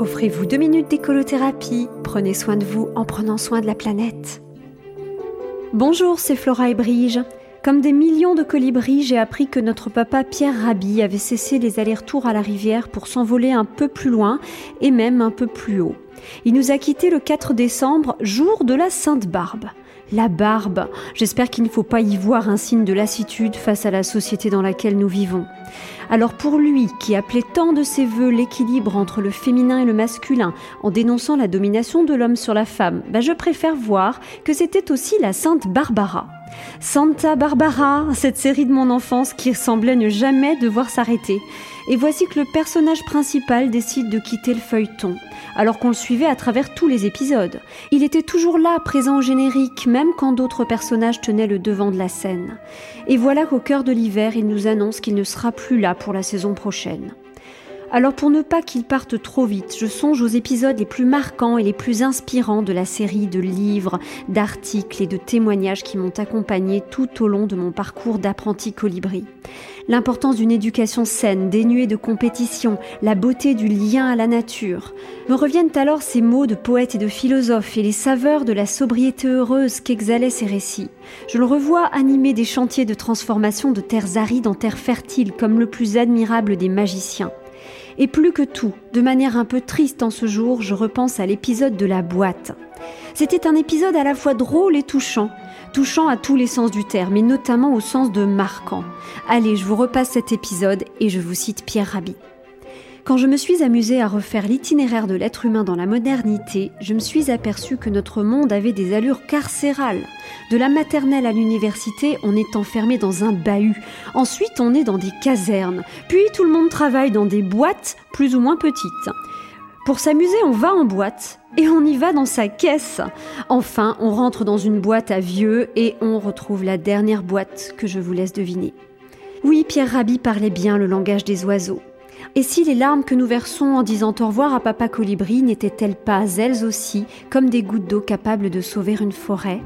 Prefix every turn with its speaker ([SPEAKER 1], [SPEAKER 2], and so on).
[SPEAKER 1] Offrez-vous deux minutes d'écolothérapie. Prenez soin de vous en prenant soin de la planète. Bonjour, c'est Flora et Brige. Comme des millions de colibris, j'ai appris que notre papa Pierre Rabhi avait cessé les allers-retours à la rivière pour s'envoler un peu plus loin et même un peu plus haut. Il nous a quittés le 4 décembre, jour de la Sainte Barbe. La barbe, j'espère qu'il ne faut pas y voir un signe de lassitude face à la société dans laquelle nous vivons. Alors pour lui, qui appelait tant de ses voeux l'équilibre entre le féminin et le masculin, en dénonçant la domination de l'homme sur la femme, bah, je préfère voir que c'était aussi la sainte Barbara. Santa Barbara, cette série de mon enfance qui semblait ne jamais devoir s'arrêter. Et voici que le personnage principal décide de quitter le feuilleton, alors qu'on le suivait à travers tous les épisodes. Il était toujours là, présent au générique, même quand d'autres personnages tenaient le devant de la scène. Et voilà qu'au cœur de l'hiver, il nous annonce qu'il ne sera plus là pour la saison prochaine. Alors pour ne pas qu'il parte trop vite, je songe aux épisodes les plus marquants et les plus inspirants de la série de livres, d'articles et de témoignages qui m'ont accompagné tout au long de mon parcours d'apprenti colibri. L'importance d'une éducation saine, dénuée de compétition, la beauté du lien à la nature. Me reviennent alors ces mots de poètes et de philosophes et les saveurs de la sobriété heureuse qu'exhalaient ces récits. Je le revois animer des chantiers de transformation de terres arides en terres fertiles comme le plus admirable des magiciens. Et plus que tout, de manière un peu triste en ce jour, je repense à l'épisode de la boîte. C'était un épisode à la fois drôle et touchant, touchant à tous les sens du terme, mais notamment au sens de marquant. Allez, je vous repasse cet épisode et je vous cite Pierre Rabhi. Quand je me suis amusée à refaire l'itinéraire de l'être humain dans la modernité, je me suis aperçue que notre monde avait des allures carcérales. De la maternelle à l'université, on est enfermé dans un bahut. Ensuite, on est dans des casernes. Puis tout le monde travaille dans des boîtes plus ou moins petites. Pour s'amuser, on va en boîte et on y va dans sa caisse. Enfin, on rentre dans une boîte à vieux et on retrouve la dernière boîte que je vous laisse deviner. Oui, Pierre Rabhi parlait bien le langage des oiseaux. Et si les larmes que nous versons en disant au revoir à Papa Colibri n'étaient-elles pas elles aussi comme des gouttes d'eau capables de sauver une forêt?